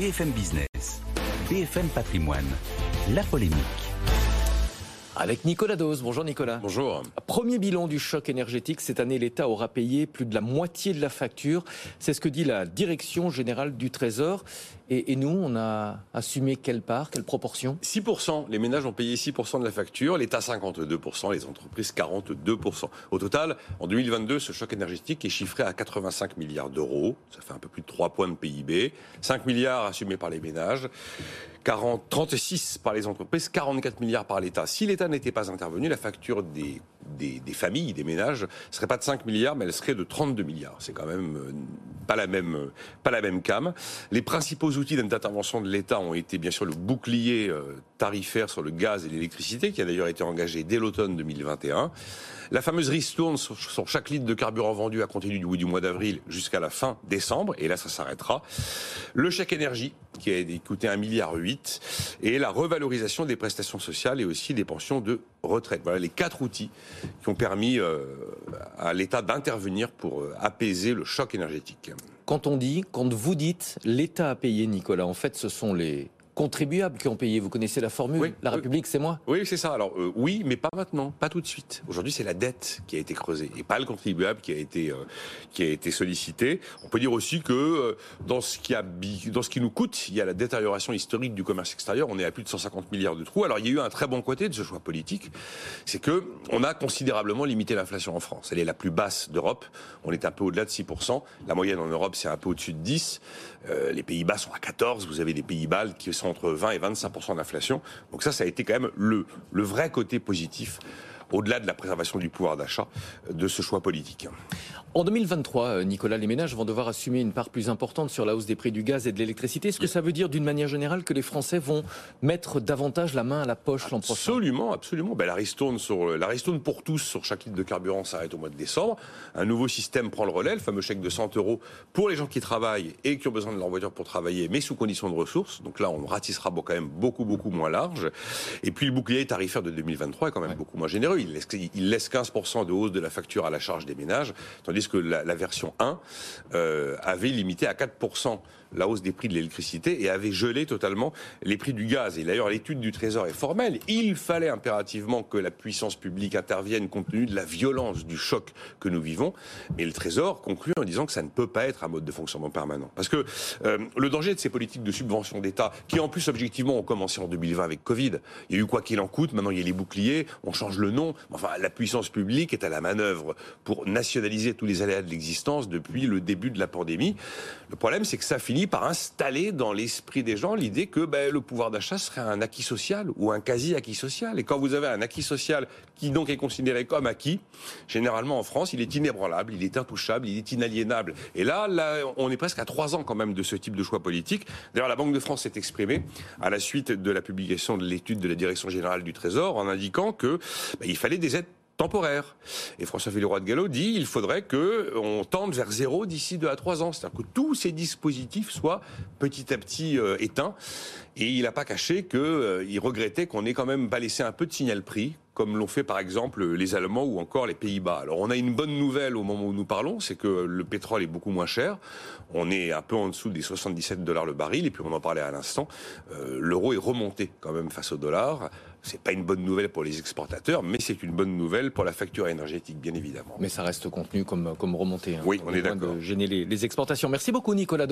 BFM Business, BFM Patrimoine, la polémique. Avec Nicolas Dose. Bonjour Nicolas. Bonjour. Premier bilan du choc énergétique. Cette année, l'État aura payé plus de la moitié de la facture. C'est ce que dit la Direction générale du Trésor. Et, nous, on a assumé quelle part, quelle proportion? 6%. Les ménages ont payé 6% de la facture, l'État 52%, les entreprises 42%. Au total, en 2022, ce choc énergétique est chiffré à 85 milliards d'euros. Ça fait un peu plus de 3 points de PIB. 5 milliards assumés par les ménages. 40, 36 par les entreprises, 44 milliards par l'État. Si l'État n'était pas intervenu, la facture des, des, familles, des ménages, serait pas de 5 milliards, mais elle serait de 32 milliards. C'est quand même euh, pas la même, euh, pas la même cam. Les principaux outils d'intervention de l'État ont été bien sûr le bouclier euh, tarifaire sur le gaz et l'électricité, qui a d'ailleurs été engagé dès l'automne 2021. La fameuse ristourne sur, chaque litre de carburant vendu compter du, du mois d'avril jusqu'à la fin décembre, et là ça s'arrêtera. Le chèque énergie, qui a coûté 1,8 milliard, et la revalorisation des prestations sociales et aussi des pensions de retraite. Voilà les quatre outils qui ont permis euh, à l'État d'intervenir pour euh, apaiser le choc énergétique. Quand on dit, quand vous dites l'État a payé, Nicolas, en fait, ce sont les contribuables qui ont payé. Vous connaissez la formule La République, c'est moi Oui, c'est ça. Alors euh, oui, mais pas maintenant, pas tout de suite. Aujourd'hui, c'est la dette qui a été creusée et pas le contribuable qui a été euh, qui a été sollicité. On peut dire aussi que euh, dans ce qui a dans ce qui nous coûte, il y a la détérioration historique du commerce extérieur. On est à plus de 150 milliards de trous. Alors il y a eu un très bon côté de ce choix politique, c'est que on a considérablement limité l'inflation en France. Elle est la plus basse d'Europe. On est un peu au-delà de 6% La moyenne en Europe, c'est un peu au-dessus de 10. les Pays-Bas sont à 14. Vous avez des Pays-Bas qui sont entre 20 et 25% d'inflation. Donc ça, ça a été quand même le, le vrai côté positif au-delà de la préservation du pouvoir d'achat de ce choix politique. En 2023, euh, Nicolas, les ménages vont devoir assumer une part plus importante sur la hausse des prix du gaz et de l'électricité. Est-ce que ça veut dire d'une manière générale que les Français vont mettre davantage la main à la poche l'an prochain? Absolument, absolument. Ben, la, ristourne sur, la ristourne pour tous sur chaque litre de carburant s'arrête au mois de décembre. Un nouveau système prend le relais, le fameux chèque de 100 euros pour les gens qui travaillent et qui ont besoin de leur voiture pour travailler, mais sous condition de ressources. Donc là, on ratissera quand même beaucoup, beaucoup moins large. Et puis le bouclier tarifaire de 2023 est quand même beaucoup moins généreux. Il laisse, il laisse 15% de hausse de la facture à la charge des ménages, tandis que la, version 1 euh, avait limité à 4% la hausse des prix de l'électricité et avait gelé totalement les prix du gaz. Et d'ailleurs, l'étude du Trésor est formelle. Il fallait impérativement que la puissance publique intervienne compte tenu de la violence du choc que nous vivons. Mais le Trésor conclut en disant que ça ne peut pas être un mode de fonctionnement permanent. Parce que euh, le danger de ces politiques de subvention d'État, qui en plus objectivement ont commencé en 2020 avec Covid, il y a eu quoi qu'il en coûte, maintenant il y a les boucliers, on change le nom. Enfin, la puissance publique est à la manœuvre pour nationaliser tous les aléas de l'existence depuis le début de la pandémie. Le problème, c'est que ça finit par installer dans l'esprit des gens l'idée que ben, le pouvoir d'achat serait un acquis social ou un quasi-acquis social. Et quand vous avez un acquis social qui donc est considéré comme acquis, généralement en France, il est inébranlable, il est intouchable, il est inaliénable. Et là, on est presque à trois ans quand même de ce type de choix politique. D'ailleurs, la Banque de France s'est exprimée à la suite de la publication de l'étude de la Direction générale du Trésor en indiquant que ben, il fallait des aides temporaire. Et François Villeroy de Gallo dit il faudrait que on tende vers zéro d'ici deux à trois ans. C'est-à-dire que tous ces dispositifs soient petit à petit euh, éteints. Et il n'a pas caché qu'il euh, regrettait qu'on ait quand même pas laissé un peu de signal prix, comme l'ont fait par exemple les Allemands ou encore les Pays-Bas. Alors on a une bonne nouvelle au moment où nous parlons, c'est que le pétrole est beaucoup moins cher. On est un peu en dessous des 77 dollars le baril, et puis on en parlait à l'instant, euh, l'euro est remonté quand même face au dollar. C'est pas une bonne nouvelle pour les exportateurs, mais c'est une bonne nouvelle pour la facture énergétique, bien évidemment. Mais ça reste contenu comme, comme remontée. Hein. Oui, on, est d'accord. de gêner les, les exportations. Merci beaucoup, Nicolas